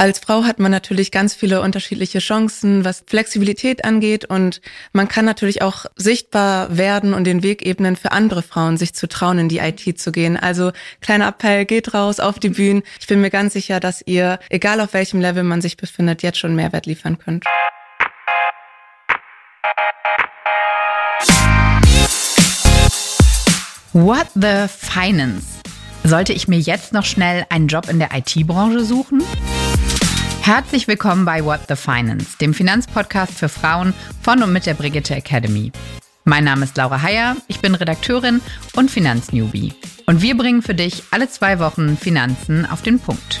Als Frau hat man natürlich ganz viele unterschiedliche Chancen, was Flexibilität angeht und man kann natürlich auch sichtbar werden und den Weg ebnen für andere Frauen, sich zu trauen, in die IT zu gehen. Also kleiner Appell, geht raus auf die Bühnen. Ich bin mir ganz sicher, dass ihr, egal auf welchem Level man sich befindet, jetzt schon Mehrwert liefern könnt. What the Finance? Sollte ich mir jetzt noch schnell einen Job in der IT-Branche suchen? Herzlich willkommen bei What the Finance, dem Finanzpodcast für Frauen von und mit der Brigitte Academy. Mein Name ist Laura Heyer, ich bin Redakteurin und Finanznewbie. Und wir bringen für dich alle zwei Wochen Finanzen auf den Punkt.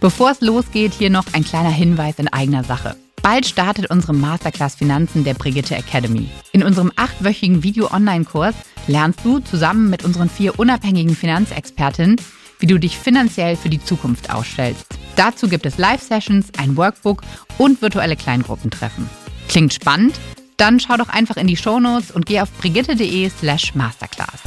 Bevor es losgeht, hier noch ein kleiner Hinweis in eigener Sache. Bald startet unsere Masterclass Finanzen der Brigitte Academy. In unserem achtwöchigen Video-Online-Kurs lernst du zusammen mit unseren vier unabhängigen Finanzexpertinnen, wie du dich finanziell für die Zukunft ausstellst. Dazu gibt es Live-Sessions, ein Workbook und virtuelle Kleingruppentreffen. Klingt spannend? Dann schau doch einfach in die Shownotes und geh auf brigitte.de slash masterclass.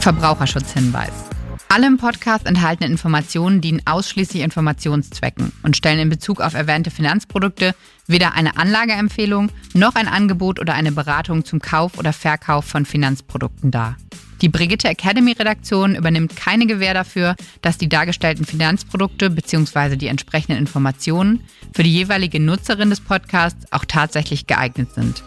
Verbraucherschutzhinweis. Alle im Podcast enthaltenen Informationen dienen ausschließlich Informationszwecken und stellen in Bezug auf erwähnte Finanzprodukte weder eine Anlageempfehlung noch ein Angebot oder eine Beratung zum Kauf oder Verkauf von Finanzprodukten dar. Die Brigitte Academy Redaktion übernimmt keine Gewähr dafür, dass die dargestellten Finanzprodukte bzw. die entsprechenden Informationen für die jeweilige Nutzerin des Podcasts auch tatsächlich geeignet sind.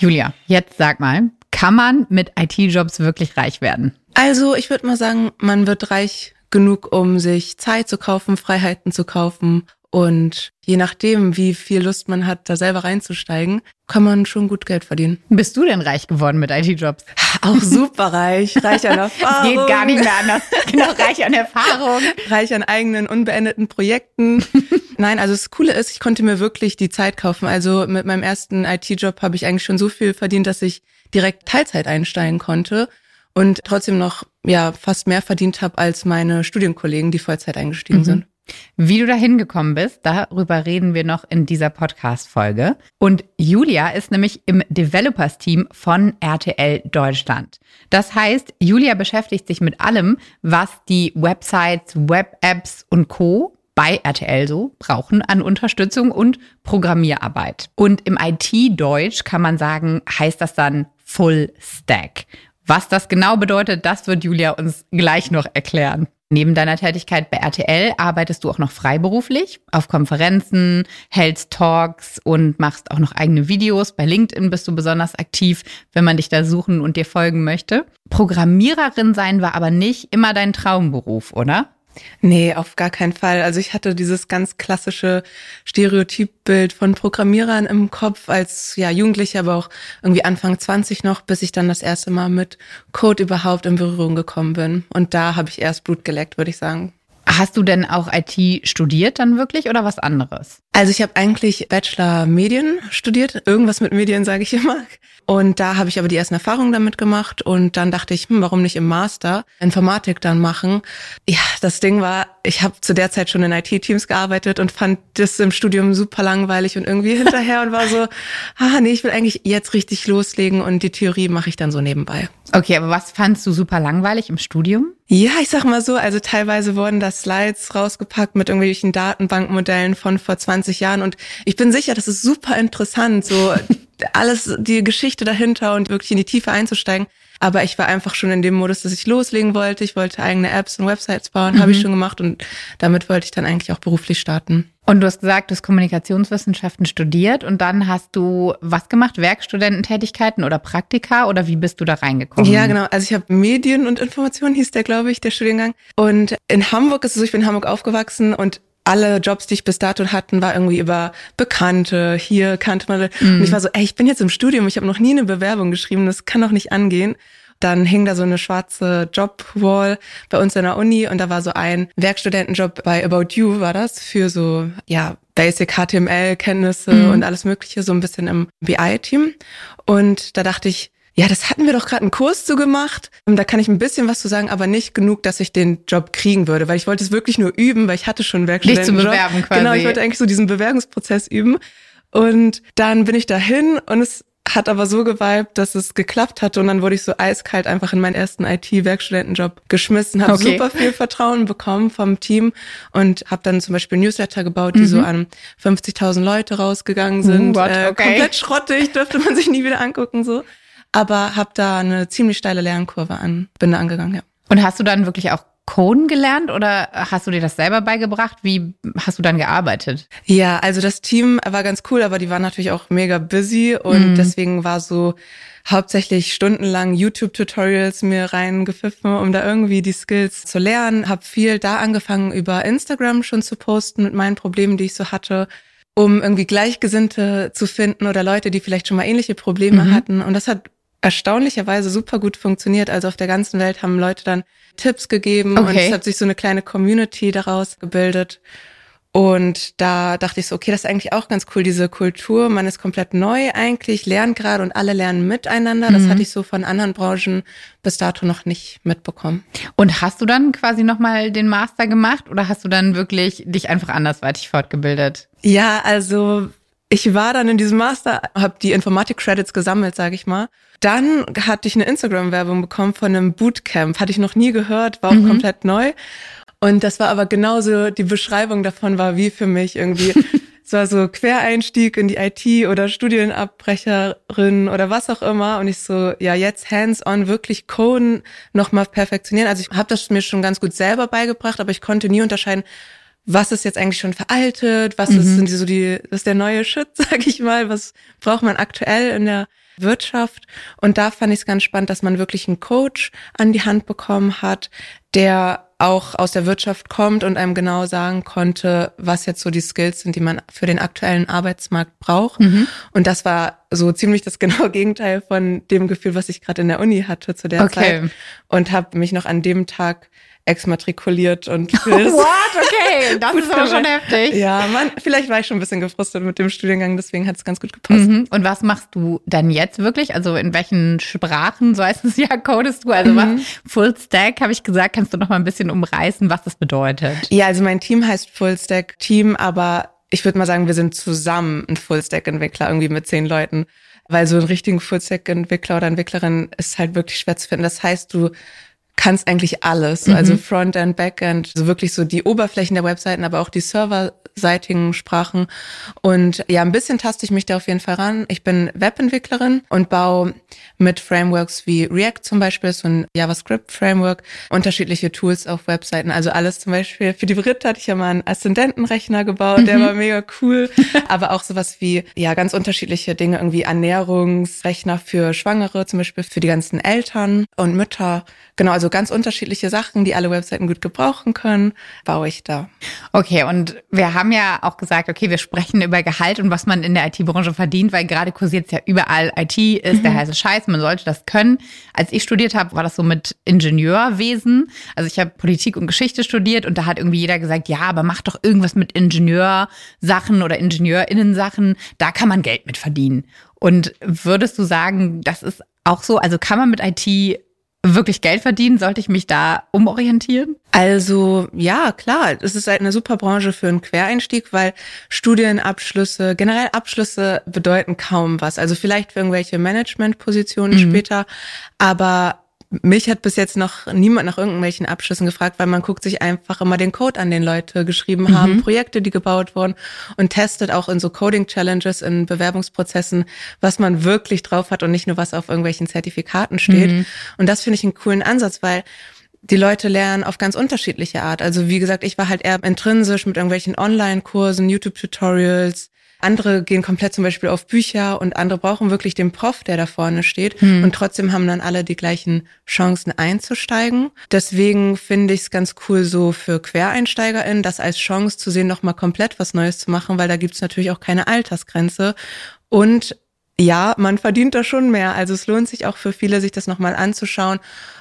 Julia, jetzt sag mal, kann man mit IT-Jobs wirklich reich werden? Also ich würde mal sagen, man wird reich genug, um sich Zeit zu kaufen, Freiheiten zu kaufen und je nachdem, wie viel Lust man hat, da selber reinzusteigen, kann man schon gut Geld verdienen. Bist du denn reich geworden mit IT-Jobs? Auch super reich, reich an Erfahrung. Geht gar nicht mehr anders. Genau, reich an Erfahrung. Reich an eigenen unbeendeten Projekten. Nein, also das Coole ist, ich konnte mir wirklich die Zeit kaufen. Also mit meinem ersten IT-Job habe ich eigentlich schon so viel verdient, dass ich direkt Teilzeit einsteigen konnte und trotzdem noch ja fast mehr verdient habe als meine Studienkollegen, die Vollzeit eingestiegen mhm. sind. Wie du da hingekommen bist, darüber reden wir noch in dieser Podcast-Folge. Und Julia ist nämlich im Developers-Team von RTL Deutschland. Das heißt, Julia beschäftigt sich mit allem, was die Websites, Web-Apps und Co bei RTL so brauchen an Unterstützung und Programmierarbeit. Und im IT-Deutsch kann man sagen, heißt das dann Full Stack. Was das genau bedeutet, das wird Julia uns gleich noch erklären. Neben deiner Tätigkeit bei RTL arbeitest du auch noch freiberuflich auf Konferenzen, hältst Talks und machst auch noch eigene Videos. Bei LinkedIn bist du besonders aktiv, wenn man dich da suchen und dir folgen möchte. Programmiererin sein war aber nicht immer dein Traumberuf, oder? Nee, auf gar keinen Fall. Also ich hatte dieses ganz klassische Stereotypbild von Programmierern im Kopf als ja Jugendliche, aber auch irgendwie Anfang 20 noch, bis ich dann das erste Mal mit Code überhaupt in Berührung gekommen bin. Und da habe ich erst Blut geleckt, würde ich sagen. Hast du denn auch IT studiert dann wirklich oder was anderes? Also ich habe eigentlich Bachelor Medien studiert, irgendwas mit Medien sage ich immer. Und da habe ich aber die ersten Erfahrungen damit gemacht und dann dachte ich, hm, warum nicht im Master Informatik dann machen? Ja, das Ding war, ich habe zu der Zeit schon in IT-Teams gearbeitet und fand das im Studium super langweilig und irgendwie hinterher und war so, ah nee, ich will eigentlich jetzt richtig loslegen und die Theorie mache ich dann so nebenbei. Okay, aber was fandst du super langweilig im Studium? Ja, ich sag mal so, also teilweise wurden da Slides rausgepackt mit irgendwelchen Datenbankmodellen von vor 20 Jahren und ich bin sicher, das ist super interessant, so alles, die Geschichte dahinter und wirklich in die Tiefe einzusteigen. Aber ich war einfach schon in dem Modus, dass ich loslegen wollte. Ich wollte eigene Apps und Websites bauen, mhm. habe ich schon gemacht und damit wollte ich dann eigentlich auch beruflich starten. Und du hast gesagt, du hast Kommunikationswissenschaften studiert und dann hast du was gemacht? Werkstudententätigkeiten oder Praktika oder wie bist du da reingekommen? Ja, genau. Also ich habe Medien und Information hieß der, glaube ich, der Studiengang. Und in Hamburg ist es so, ich bin in Hamburg aufgewachsen und alle Jobs, die ich bis dato hatten, war irgendwie über Bekannte, hier kannte man. Mhm. Und ich war so, ey, ich bin jetzt im Studium, ich habe noch nie eine Bewerbung geschrieben, das kann doch nicht angehen. Dann hing da so eine schwarze Jobwall bei uns in der Uni und da war so ein Werkstudentenjob bei About You war das für so, ja, Basic HTML-Kenntnisse mhm. und alles Mögliche, so ein bisschen im BI-Team. Und da dachte ich, ja, das hatten wir doch gerade einen Kurs zu gemacht. Da kann ich ein bisschen was zu sagen, aber nicht genug, dass ich den Job kriegen würde, weil ich wollte es wirklich nur üben, weil ich hatte schon Werkstudenten. Nicht zu bewerben quasi. Genau, ich wollte eigentlich so diesen Bewerbungsprozess üben. Und dann bin ich dahin und es hat aber so geweibt, dass es geklappt hatte und dann wurde ich so eiskalt einfach in meinen ersten IT-Werkstudentenjob geschmissen, habe okay. super viel Vertrauen bekommen vom Team und habe dann zum Beispiel Newsletter gebaut, die mhm. so an 50.000 Leute rausgegangen sind. What? Äh, okay. komplett schrottig, dürfte man sich nie wieder angucken so. Aber habe da eine ziemlich steile Lernkurve an, bin da angegangen, ja. Und hast du dann wirklich auch Coden gelernt oder hast du dir das selber beigebracht? Wie hast du dann gearbeitet? Ja, also das Team war ganz cool, aber die waren natürlich auch mega busy und mhm. deswegen war so hauptsächlich stundenlang YouTube-Tutorials mir reingepfiffen, um da irgendwie die Skills zu lernen. Hab viel da angefangen, über Instagram schon zu posten mit meinen Problemen, die ich so hatte um irgendwie Gleichgesinnte zu finden oder Leute, die vielleicht schon mal ähnliche Probleme mhm. hatten. Und das hat erstaunlicherweise super gut funktioniert. Also auf der ganzen Welt haben Leute dann Tipps gegeben okay. und es hat sich so eine kleine Community daraus gebildet. Und da dachte ich so, okay, das ist eigentlich auch ganz cool, diese Kultur. Man ist komplett neu eigentlich, lernt gerade und alle lernen miteinander. Das mhm. hatte ich so von anderen Branchen bis dato noch nicht mitbekommen. Und hast du dann quasi nochmal den Master gemacht oder hast du dann wirklich dich einfach andersweitig fortgebildet? Ja, also ich war dann in diesem Master, habe die Informatik-Credits gesammelt, sage ich mal. Dann hatte ich eine Instagram-Werbung bekommen von einem Bootcamp. Hatte ich noch nie gehört, war auch mhm. komplett neu. Und das war aber genauso, die Beschreibung davon war wie für mich irgendwie. es war so Quereinstieg in die IT oder Studienabbrecherin oder was auch immer. Und ich so, ja, jetzt hands-on wirklich Coden nochmal perfektionieren. Also ich habe das mir schon ganz gut selber beigebracht, aber ich konnte nie unterscheiden, was ist jetzt eigentlich schon veraltet, was mhm. ist sind die, so die, das ist der neue Shit, sag ich mal, was braucht man aktuell in der Wirtschaft. Und da fand ich es ganz spannend, dass man wirklich einen Coach an die Hand bekommen hat, der auch aus der Wirtschaft kommt und einem genau sagen konnte, was jetzt so die Skills sind, die man für den aktuellen Arbeitsmarkt braucht. Mhm. Und das war so ziemlich das genaue Gegenteil von dem Gefühl, was ich gerade in der Uni hatte zu der okay. Zeit. Und habe mich noch an dem Tag exmatrikuliert und What? Okay, das ist aber schon heftig. Ja, man, vielleicht war ich schon ein bisschen gefrustet mit dem Studiengang, deswegen hat es ganz gut gepasst. Mhm. Und was machst du dann jetzt wirklich? Also in welchen Sprachen, so heißt es ja, codest du? Also mhm. was, Full Stack, habe ich gesagt, kannst du noch mal ein bisschen umreißen, was das bedeutet? Ja, also mein Team heißt Full Stack Team, aber ich würde mal sagen, wir sind zusammen ein Full Stack Entwickler, irgendwie mit zehn Leuten. Weil so einen richtigen Full Stack Entwickler oder Entwicklerin ist halt wirklich schwer zu finden. Das heißt, du kannst eigentlich alles, mhm. also Frontend, Backend, so wirklich so die Oberflächen der Webseiten, aber auch die serverseitigen Sprachen. Und ja, ein bisschen taste ich mich da auf jeden Fall ran. Ich bin Webentwicklerin und baue mit Frameworks wie React zum Beispiel, so ein JavaScript-Framework, unterschiedliche Tools auf Webseiten. Also alles zum Beispiel für die Brit hatte ich ja mal einen Aszendentenrechner gebaut, mhm. der war mega cool. aber auch sowas wie, ja, ganz unterschiedliche Dinge, irgendwie Ernährungsrechner für Schwangere, zum Beispiel für die ganzen Eltern und Mütter. Genau, also ganz unterschiedliche Sachen, die alle Webseiten gut gebrauchen können, baue ich da. Okay, und wir haben ja auch gesagt, okay, wir sprechen über Gehalt und was man in der IT-Branche verdient, weil gerade kursiert es ja überall. IT ist mhm. der heiße Scheiß, man sollte das können. Als ich studiert habe, war das so mit Ingenieurwesen. Also ich habe Politik und Geschichte studiert und da hat irgendwie jeder gesagt, ja, aber mach doch irgendwas mit Ingenieursachen oder Ingenieurinnensachen, da kann man Geld mit verdienen. Und würdest du sagen, das ist auch so, also kann man mit IT wirklich Geld verdienen? Sollte ich mich da umorientieren? Also ja, klar, es ist halt eine super Branche für einen Quereinstieg, weil Studienabschlüsse, generell Abschlüsse bedeuten kaum was. Also vielleicht für irgendwelche Managementpositionen mhm. später, aber mich hat bis jetzt noch niemand nach irgendwelchen Abschlüssen gefragt, weil man guckt sich einfach immer den Code an, den Leute geschrieben haben, mhm. Projekte, die gebaut wurden und testet auch in so Coding-Challenges, in Bewerbungsprozessen, was man wirklich drauf hat und nicht nur was auf irgendwelchen Zertifikaten steht. Mhm. Und das finde ich einen coolen Ansatz, weil die Leute lernen auf ganz unterschiedliche Art. Also wie gesagt, ich war halt eher intrinsisch mit irgendwelchen Online-Kursen, YouTube-Tutorials, andere gehen komplett zum Beispiel auf Bücher und andere brauchen wirklich den Prof, der da vorne steht. Hm. Und trotzdem haben dann alle die gleichen Chancen einzusteigen. Deswegen finde ich es ganz cool, so für QuereinsteigerInnen das als Chance zu sehen, nochmal komplett was Neues zu machen, weil da gibt's natürlich auch keine Altersgrenze. Und ja, man verdient da schon mehr. Also es lohnt sich auch für viele, sich das nochmal anzuschauen,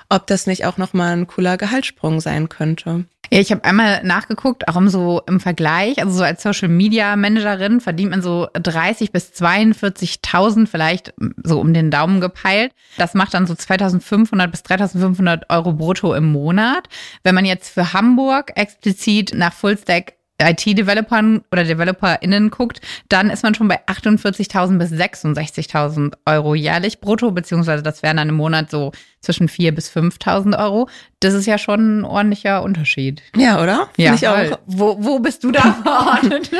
ob das nicht auch nochmal ein cooler Gehaltssprung sein könnte. Ja, ich habe einmal nachgeguckt, auch um so im Vergleich, also so als Social Media Managerin verdient man so 30 bis 42.000 vielleicht so um den Daumen gepeilt. Das macht dann so 2.500 bis 3.500 Euro brutto im Monat. Wenn man jetzt für Hamburg explizit nach Fullstack IT-Developern oder DeveloperInnen guckt, dann ist man schon bei 48.000 bis 66.000 Euro jährlich brutto, beziehungsweise das wären dann im Monat so zwischen 4.000 bis 5.000 Euro. Das ist ja schon ein ordentlicher Unterschied. Ja, oder? Find ja, ich auch. Wo, wo bist du da verordnet?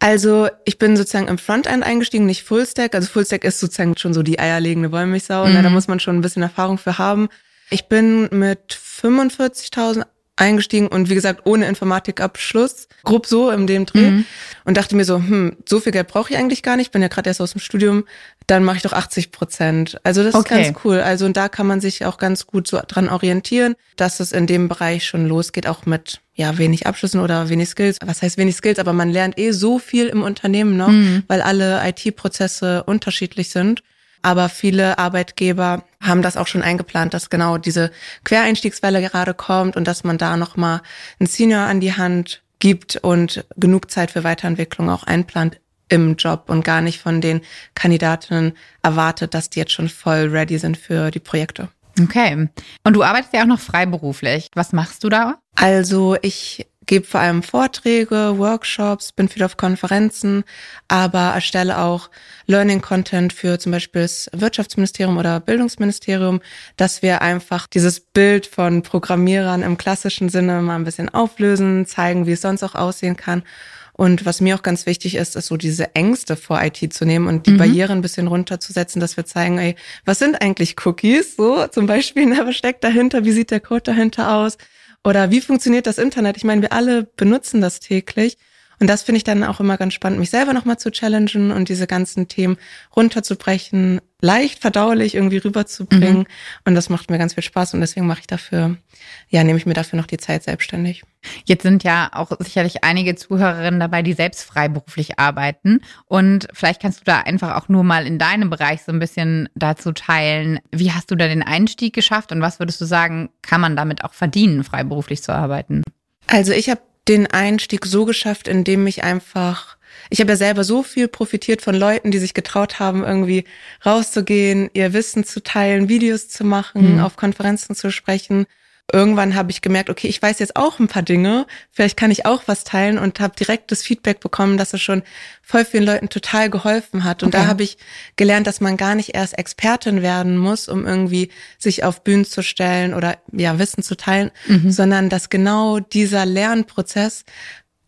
also ich bin sozusagen im Frontend eingestiegen, nicht Fullstack. Also Fullstack ist sozusagen schon so die eierlegende Wollmilchsau. Mhm. Da muss man schon ein bisschen Erfahrung für haben. Ich bin mit 45.000 eingestiegen und wie gesagt ohne Informatikabschluss, grob so in dem Dreh mhm. und dachte mir so, hm, so viel Geld brauche ich eigentlich gar nicht, bin ja gerade erst aus dem Studium, dann mache ich doch 80 Prozent. Also das okay. ist ganz cool. Also und da kann man sich auch ganz gut so dran orientieren, dass es in dem Bereich schon losgeht, auch mit ja wenig Abschlüssen oder wenig Skills. Was heißt wenig Skills? Aber man lernt eh so viel im Unternehmen noch, mhm. weil alle IT-Prozesse unterschiedlich sind. Aber viele Arbeitgeber haben das auch schon eingeplant, dass genau diese Quereinstiegswelle gerade kommt und dass man da nochmal einen Senior an die Hand gibt und genug Zeit für Weiterentwicklung auch einplant im Job und gar nicht von den Kandidatinnen erwartet, dass die jetzt schon voll ready sind für die Projekte. Okay. Und du arbeitest ja auch noch freiberuflich. Was machst du da? Also ich gebe vor allem Vorträge, Workshops, bin viel auf Konferenzen, aber erstelle auch Learning-Content für zum Beispiel das Wirtschaftsministerium oder Bildungsministerium, dass wir einfach dieses Bild von Programmierern im klassischen Sinne mal ein bisschen auflösen, zeigen, wie es sonst auch aussehen kann. Und was mir auch ganz wichtig ist, ist so diese Ängste vor IT zu nehmen und die mhm. Barrieren ein bisschen runterzusetzen, dass wir zeigen, ey, was sind eigentlich Cookies? So zum Beispiel, ne, was steckt dahinter? Wie sieht der Code dahinter aus? Oder wie funktioniert das Internet? Ich meine, wir alle benutzen das täglich. Und das finde ich dann auch immer ganz spannend, mich selber nochmal zu challengen und diese ganzen Themen runterzubrechen, leicht verdaulich irgendwie rüberzubringen. Mhm. Und das macht mir ganz viel Spaß und deswegen mache ich dafür, ja, nehme ich mir dafür noch die Zeit selbstständig. Jetzt sind ja auch sicherlich einige Zuhörerinnen dabei, die selbst freiberuflich arbeiten. Und vielleicht kannst du da einfach auch nur mal in deinem Bereich so ein bisschen dazu teilen. Wie hast du da den Einstieg geschafft und was würdest du sagen, kann man damit auch verdienen, freiberuflich zu arbeiten? Also ich habe den Einstieg so geschafft, indem ich einfach, ich habe ja selber so viel profitiert von Leuten, die sich getraut haben, irgendwie rauszugehen, ihr Wissen zu teilen, Videos zu machen, mhm. auf Konferenzen zu sprechen irgendwann habe ich gemerkt, okay, ich weiß jetzt auch ein paar Dinge, vielleicht kann ich auch was teilen und habe direkt das Feedback bekommen, dass es schon voll vielen Leuten total geholfen hat. Und okay. da habe ich gelernt, dass man gar nicht erst Expertin werden muss, um irgendwie sich auf Bühnen zu stellen oder ja Wissen zu teilen, mhm. sondern dass genau dieser Lernprozess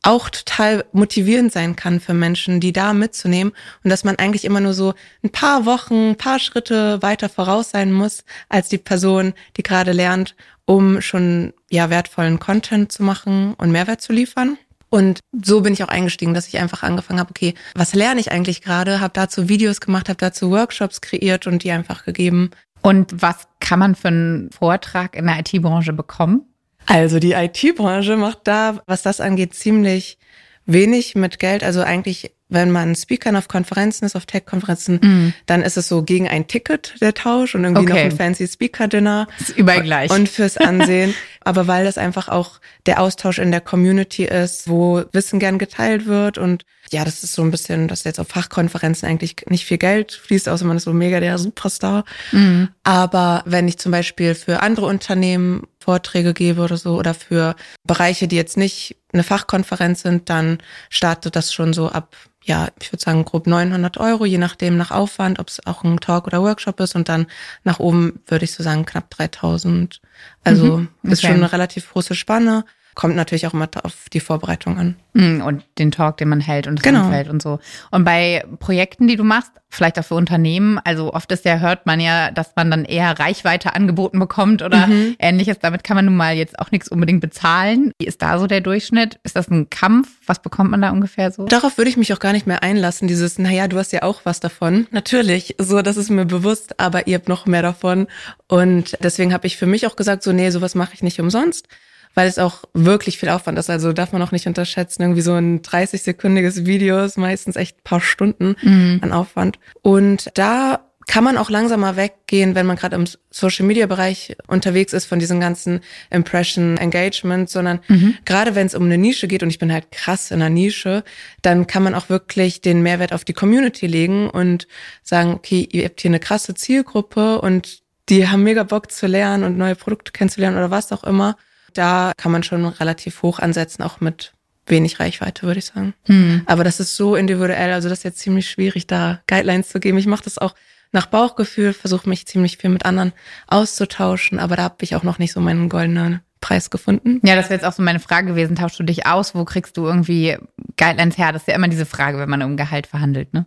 auch total motivierend sein kann für Menschen, die da mitzunehmen und dass man eigentlich immer nur so ein paar Wochen, ein paar Schritte weiter voraus sein muss als die Person, die gerade lernt um schon ja wertvollen Content zu machen und Mehrwert zu liefern. Und so bin ich auch eingestiegen, dass ich einfach angefangen habe, okay, was lerne ich eigentlich gerade? Habe dazu Videos gemacht, habe dazu Workshops kreiert und die einfach gegeben. Und was kann man für einen Vortrag in der IT-Branche bekommen? Also die IT-Branche macht da, was das angeht, ziemlich wenig mit Geld. Also eigentlich wenn man Speakern auf Konferenzen ist, auf Tech-Konferenzen, mm. dann ist es so gegen ein Ticket der Tausch und irgendwie okay. noch ein fancy Speaker-Dinner. Ist überall gleich. Und fürs Ansehen. Aber weil das einfach auch der Austausch in der Community ist, wo Wissen gern geteilt wird und ja, das ist so ein bisschen, dass jetzt auf Fachkonferenzen eigentlich nicht viel Geld fließt, außer man ist so mega der Superstar. Mm. Aber wenn ich zum Beispiel für andere Unternehmen Vorträge gebe oder so oder für Bereiche, die jetzt nicht eine Fachkonferenz sind, dann startet das schon so ab ja, ich würde sagen grob 900 Euro, je nachdem nach Aufwand, ob es auch ein Talk oder Workshop ist und dann nach oben würde ich so sagen knapp 3000. Also mhm, okay. ist schon eine relativ große Spanne. Kommt natürlich auch immer auf die Vorbereitung an. Mm, und den Talk, den man hält und das genau. Umfeld und so. Und bei Projekten, die du machst, vielleicht auch für Unternehmen, also oft ist ja, hört man ja, dass man dann eher Reichweite angeboten bekommt oder mhm. ähnliches. Damit kann man nun mal jetzt auch nichts unbedingt bezahlen. Wie ist da so der Durchschnitt? Ist das ein Kampf? Was bekommt man da ungefähr so? Darauf würde ich mich auch gar nicht mehr einlassen. Dieses, naja, du hast ja auch was davon. Natürlich, so, das ist mir bewusst, aber ihr habt noch mehr davon. Und deswegen habe ich für mich auch gesagt, so, nee, sowas mache ich nicht umsonst weil es auch wirklich viel Aufwand ist. Also darf man auch nicht unterschätzen. Irgendwie so ein 30-sekündiges Video ist meistens echt ein paar Stunden mhm. an Aufwand. Und da kann man auch langsamer weggehen, wenn man gerade im Social Media Bereich unterwegs ist von diesen ganzen Impression Engagement, sondern mhm. gerade wenn es um eine Nische geht und ich bin halt krass in einer Nische, dann kann man auch wirklich den Mehrwert auf die Community legen und sagen, okay, ihr habt hier eine krasse Zielgruppe und die haben mega Bock zu lernen und neue Produkte kennenzulernen oder was auch immer da kann man schon relativ hoch ansetzen, auch mit wenig Reichweite, würde ich sagen. Hm. Aber das ist so individuell, also das ist jetzt ziemlich schwierig, da Guidelines zu geben. Ich mache das auch nach Bauchgefühl, versuche mich ziemlich viel mit anderen auszutauschen, aber da habe ich auch noch nicht so meinen goldenen Preis gefunden. Ja, das wäre jetzt auch so meine Frage gewesen. Tauschst du dich aus? Wo kriegst du irgendwie Guidelines her? Das ist ja immer diese Frage, wenn man um Gehalt verhandelt, ne?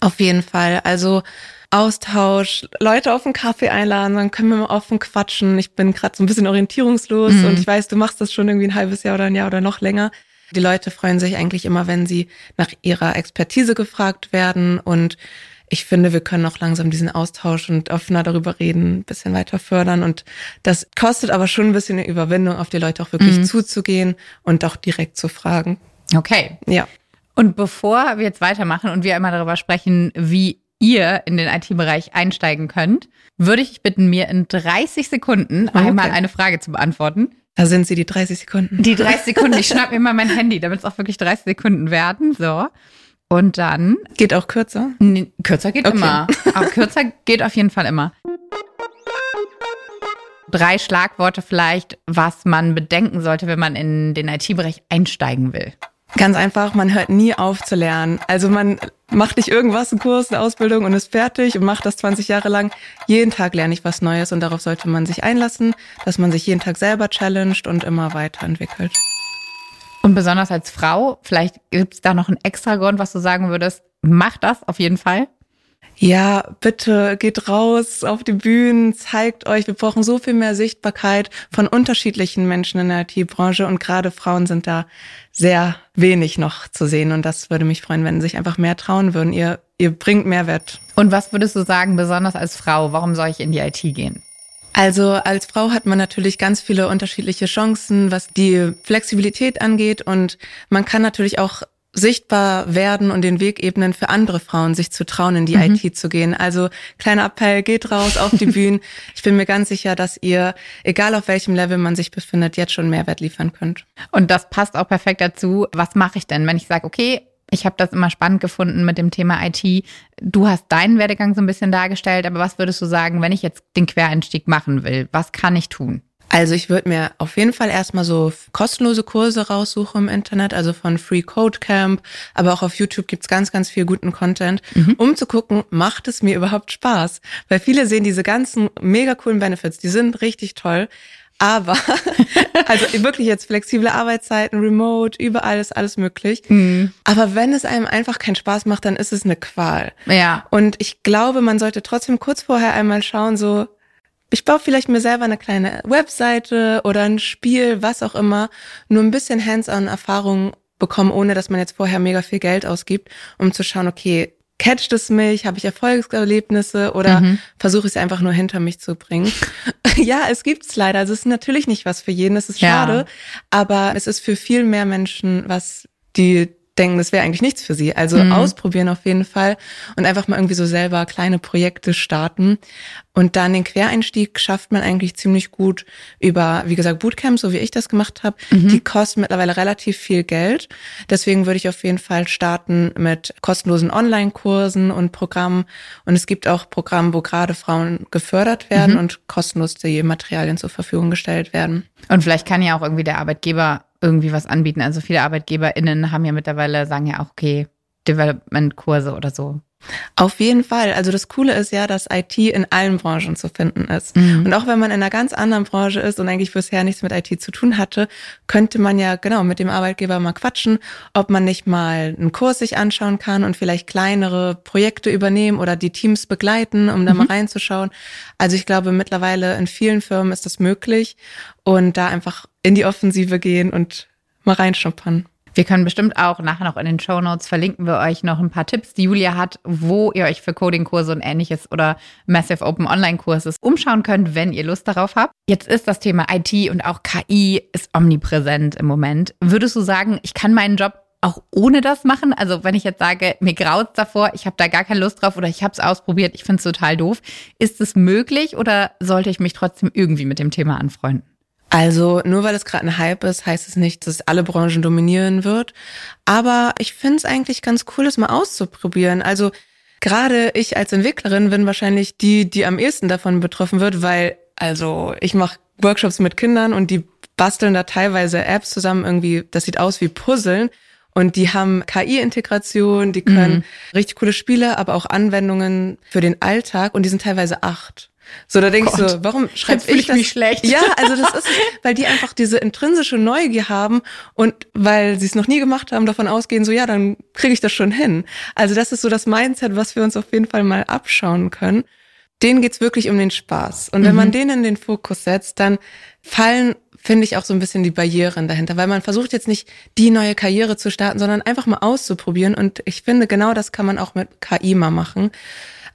Auf jeden Fall. Also Austausch, Leute auf einen Kaffee einladen, dann können wir mal offen quatschen. Ich bin gerade so ein bisschen orientierungslos mhm. und ich weiß, du machst das schon irgendwie ein halbes Jahr oder ein Jahr oder noch länger. Die Leute freuen sich eigentlich immer, wenn sie nach ihrer Expertise gefragt werden und ich finde, wir können auch langsam diesen Austausch und offener darüber reden, ein bisschen weiter fördern. Und das kostet aber schon ein bisschen eine Überwindung, auf die Leute auch wirklich mhm. zuzugehen und auch direkt zu fragen. Okay. Ja. Und bevor wir jetzt weitermachen und wir immer darüber sprechen, wie ihr in den IT-Bereich einsteigen könnt, würde ich bitten, mir in 30 Sekunden okay. einmal eine Frage zu beantworten. Da sind sie, die 30 Sekunden. Die 30 Sekunden. Ich schnapp mir mal mein Handy, damit es auch wirklich 30 Sekunden werden. So. Und dann. Geht auch kürzer? Nee, kürzer geht okay. immer. Aber kürzer geht auf jeden Fall immer. Drei Schlagworte vielleicht, was man bedenken sollte, wenn man in den IT-Bereich einsteigen will. Ganz einfach, man hört nie auf zu lernen. Also man macht nicht irgendwas, einen Kurs, eine Ausbildung und ist fertig und macht das 20 Jahre lang. Jeden Tag lerne ich was Neues und darauf sollte man sich einlassen, dass man sich jeden Tag selber challenged und immer weiterentwickelt. Und besonders als Frau, vielleicht gibt es da noch einen extra Grund, was du sagen würdest, mach das auf jeden Fall. Ja, bitte geht raus auf die Bühnen, zeigt euch, wir brauchen so viel mehr Sichtbarkeit von unterschiedlichen Menschen in der IT-Branche und gerade Frauen sind da sehr wenig noch zu sehen und das würde mich freuen, wenn sich einfach mehr trauen würden. Ihr, ihr bringt Mehrwert. Und was würdest du sagen, besonders als Frau, warum soll ich in die IT gehen? Also als Frau hat man natürlich ganz viele unterschiedliche Chancen, was die Flexibilität angeht und man kann natürlich auch sichtbar werden und den Weg ebnen für andere Frauen, sich zu trauen, in die mhm. IT zu gehen. Also kleiner Appell, geht raus auf die Bühnen. Ich bin mir ganz sicher, dass ihr, egal auf welchem Level man sich befindet, jetzt schon Mehrwert liefern könnt. Und das passt auch perfekt dazu. Was mache ich denn, wenn ich sage, okay, ich habe das immer spannend gefunden mit dem Thema IT. Du hast deinen Werdegang so ein bisschen dargestellt, aber was würdest du sagen, wenn ich jetzt den Quereinstieg machen will? Was kann ich tun? Also ich würde mir auf jeden Fall erstmal so kostenlose Kurse raussuchen im Internet, also von Free Code Camp, aber auch auf YouTube gibt's ganz, ganz viel guten Content, mhm. um zu gucken, macht es mir überhaupt Spaß? Weil viele sehen diese ganzen mega coolen Benefits, die sind richtig toll, aber, also wirklich jetzt flexible Arbeitszeiten, remote, überall ist alles möglich. Mhm. Aber wenn es einem einfach keinen Spaß macht, dann ist es eine Qual. Ja. Und ich glaube, man sollte trotzdem kurz vorher einmal schauen, so, ich baue vielleicht mir selber eine kleine Webseite oder ein Spiel, was auch immer, nur ein bisschen hands-on Erfahrung bekommen, ohne dass man jetzt vorher mega viel Geld ausgibt, um zu schauen, okay, catcht es mich? Habe ich Erfolgserlebnisse oder mhm. versuche ich es einfach nur hinter mich zu bringen? ja, es gibt's leider. Also es ist natürlich nicht was für jeden, es ist schade, ja. aber es ist für viel mehr Menschen was, die denken, das wäre eigentlich nichts für sie. Also mhm. ausprobieren auf jeden Fall und einfach mal irgendwie so selber kleine Projekte starten. Und dann den Quereinstieg schafft man eigentlich ziemlich gut über, wie gesagt, Bootcamps, so wie ich das gemacht habe. Mhm. Die kosten mittlerweile relativ viel Geld. Deswegen würde ich auf jeden Fall starten mit kostenlosen Online-Kursen und Programmen. Und es gibt auch Programme, wo gerade Frauen gefördert werden mhm. und kostenlos die Materialien zur Verfügung gestellt werden. Und vielleicht kann ja auch irgendwie der Arbeitgeber irgendwie was anbieten. Also viele ArbeitgeberInnen haben ja mittlerweile, sagen ja auch, okay, Development-Kurse oder so. Auf jeden Fall. Also das Coole ist ja, dass IT in allen Branchen zu finden ist. Mhm. Und auch wenn man in einer ganz anderen Branche ist und eigentlich bisher nichts mit IT zu tun hatte, könnte man ja genau mit dem Arbeitgeber mal quatschen, ob man nicht mal einen Kurs sich anschauen kann und vielleicht kleinere Projekte übernehmen oder die Teams begleiten, um da mhm. mal reinzuschauen. Also ich glaube, mittlerweile in vielen Firmen ist das möglich und da einfach in die Offensive gehen und mal reinschnuppern. Wir können bestimmt auch nachher noch in den Show Notes verlinken wir euch noch ein paar Tipps, die Julia hat, wo ihr euch für Coding-Kurse und ähnliches oder Massive Open Online-Kurses umschauen könnt, wenn ihr Lust darauf habt. Jetzt ist das Thema IT und auch KI ist omnipräsent im Moment. Würdest du sagen, ich kann meinen Job auch ohne das machen? Also wenn ich jetzt sage, mir graut davor, ich habe da gar keine Lust drauf oder ich habe es ausprobiert, ich finde es total doof. Ist es möglich oder sollte ich mich trotzdem irgendwie mit dem Thema anfreunden? Also nur weil es gerade ein Hype ist, heißt es nicht, dass es alle Branchen dominieren wird. Aber ich finde es eigentlich ganz cool, das mal auszuprobieren. Also gerade ich als Entwicklerin bin wahrscheinlich die, die am ehesten davon betroffen wird, weil also ich mache Workshops mit Kindern und die basteln da teilweise Apps zusammen irgendwie, das sieht aus wie Puzzeln. Und die haben KI-Integration, die können mhm. richtig coole Spiele, aber auch Anwendungen für den Alltag und die sind teilweise acht. So, da denkst Gott, du, warum schreibe ich, ich das? Mich schlecht. Ja, also das ist, weil die einfach diese intrinsische Neugier haben und weil sie es noch nie gemacht haben, davon ausgehen, so ja, dann kriege ich das schon hin. Also das ist so das Mindset, was wir uns auf jeden Fall mal abschauen können. Denen geht's wirklich um den Spaß. Und wenn mhm. man den in den Fokus setzt, dann fallen finde ich auch so ein bisschen die Barrieren dahinter, weil man versucht jetzt nicht die neue Karriere zu starten, sondern einfach mal auszuprobieren. Und ich finde, genau das kann man auch mit KI mal machen.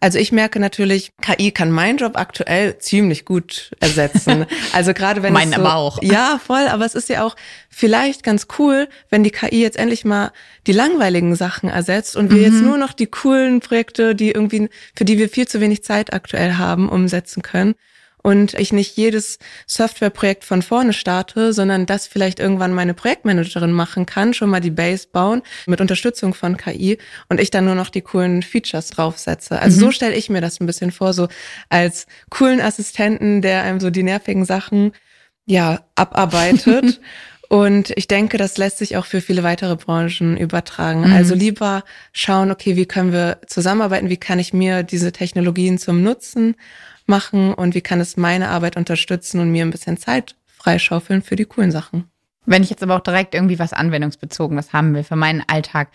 Also ich merke natürlich, KI kann meinen Job aktuell ziemlich gut ersetzen. Also gerade wenn Meinen so, aber auch. Ja, voll. Aber es ist ja auch vielleicht ganz cool, wenn die KI jetzt endlich mal die langweiligen Sachen ersetzt und wir mhm. jetzt nur noch die coolen Projekte, die irgendwie, für die wir viel zu wenig Zeit aktuell haben, umsetzen können und ich nicht jedes Softwareprojekt von vorne starte, sondern das vielleicht irgendwann meine Projektmanagerin machen kann, schon mal die Base bauen mit Unterstützung von KI und ich dann nur noch die coolen Features draufsetze. Also mhm. so stelle ich mir das ein bisschen vor, so als coolen Assistenten, der einem so die nervigen Sachen ja abarbeitet. Und ich denke, das lässt sich auch für viele weitere Branchen übertragen. Mhm. Also lieber schauen, okay, wie können wir zusammenarbeiten? Wie kann ich mir diese Technologien zum Nutzen machen und wie kann es meine Arbeit unterstützen und mir ein bisschen Zeit freischaufeln für die coolen Sachen. Wenn ich jetzt aber auch direkt irgendwie was anwendungsbezogenes haben will für meinen Alltag,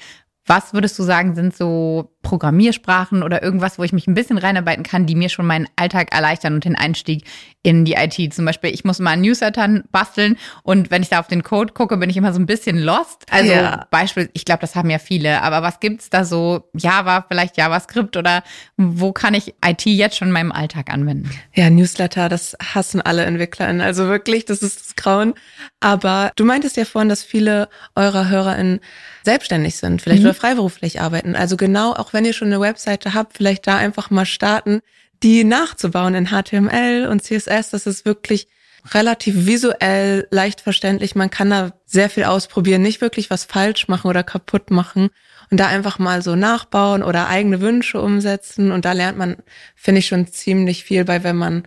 was würdest du sagen, sind so Programmiersprachen oder irgendwas, wo ich mich ein bisschen reinarbeiten kann, die mir schon meinen Alltag erleichtern und den Einstieg in die IT? Zum Beispiel, ich muss mal einen Newsletter basteln und wenn ich da auf den Code gucke, bin ich immer so ein bisschen lost. Also ja. Beispiel, ich glaube, das haben ja viele, aber was gibt's da so? Java, vielleicht JavaScript oder wo kann ich IT jetzt schon in meinem Alltag anwenden? Ja, Newsletter, das hassen alle EntwicklerInnen. Also wirklich, das ist das Grauen. Aber du meintest ja vorhin, dass viele eurer HörerInnen selbstständig sind, vielleicht mhm. Freiberuflich arbeiten. Also genau, auch wenn ihr schon eine Webseite habt, vielleicht da einfach mal starten, die nachzubauen in HTML und CSS. Das ist wirklich relativ visuell, leicht verständlich. Man kann da sehr viel ausprobieren, nicht wirklich was falsch machen oder kaputt machen und da einfach mal so nachbauen oder eigene Wünsche umsetzen. Und da lernt man, finde ich, schon ziemlich viel bei, wenn man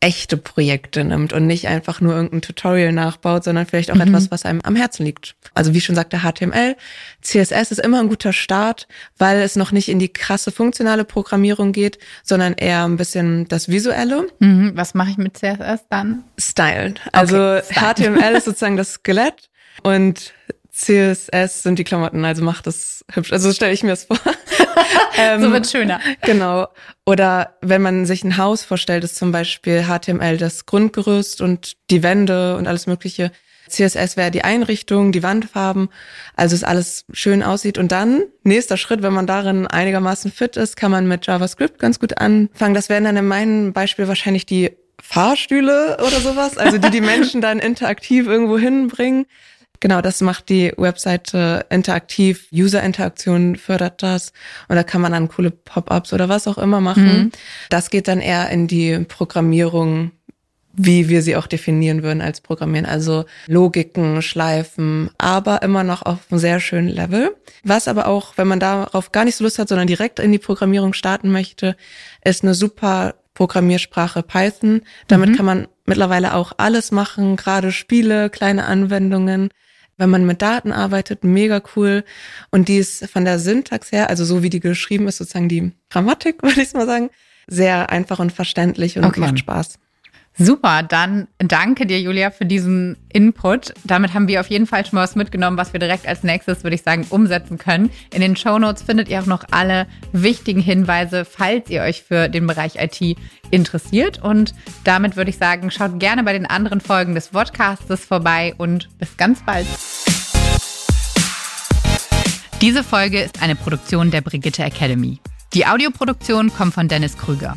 echte Projekte nimmt und nicht einfach nur irgendein Tutorial nachbaut, sondern vielleicht auch mhm. etwas, was einem am Herzen liegt. Also wie schon sagte, HTML, CSS ist immer ein guter Start, weil es noch nicht in die krasse funktionale Programmierung geht, sondern eher ein bisschen das Visuelle. Mhm. Was mache ich mit CSS dann? Stylen. Also okay, Style. HTML ist sozusagen das Skelett und CSS sind die Klamotten, also macht das hübsch. Also stelle ich mir das vor. ähm, so wird schöner. Genau. Oder wenn man sich ein Haus vorstellt, ist zum Beispiel HTML das Grundgerüst und die Wände und alles Mögliche. CSS wäre die Einrichtung, die Wandfarben, also es alles schön aussieht. Und dann, nächster Schritt, wenn man darin einigermaßen fit ist, kann man mit JavaScript ganz gut anfangen. Das wären dann in meinem Beispiel wahrscheinlich die Fahrstühle oder sowas, also die die Menschen dann interaktiv irgendwo hinbringen. Genau, das macht die Webseite interaktiv. User-Interaktion fördert das. Und da kann man dann coole Pop-ups oder was auch immer machen. Mhm. Das geht dann eher in die Programmierung, wie wir sie auch definieren würden als Programmieren. Also Logiken, Schleifen, aber immer noch auf einem sehr schönen Level. Was aber auch, wenn man darauf gar nicht so Lust hat, sondern direkt in die Programmierung starten möchte, ist eine super Programmiersprache Python. Damit mhm. kann man mittlerweile auch alles machen, gerade Spiele, kleine Anwendungen wenn man mit Daten arbeitet, mega cool. Und die ist von der Syntax her, also so wie die geschrieben ist, sozusagen die Grammatik, würde ich mal sagen, sehr einfach und verständlich und okay. macht Spaß. Super, dann danke dir, Julia, für diesen Input. Damit haben wir auf jeden Fall schon mal was mitgenommen, was wir direkt als nächstes, würde ich sagen, umsetzen können. In den Show Notes findet ihr auch noch alle wichtigen Hinweise, falls ihr euch für den Bereich IT interessiert. Und damit würde ich sagen, schaut gerne bei den anderen Folgen des Podcastes vorbei und bis ganz bald. Diese Folge ist eine Produktion der Brigitte Academy. Die Audioproduktion kommt von Dennis Krüger.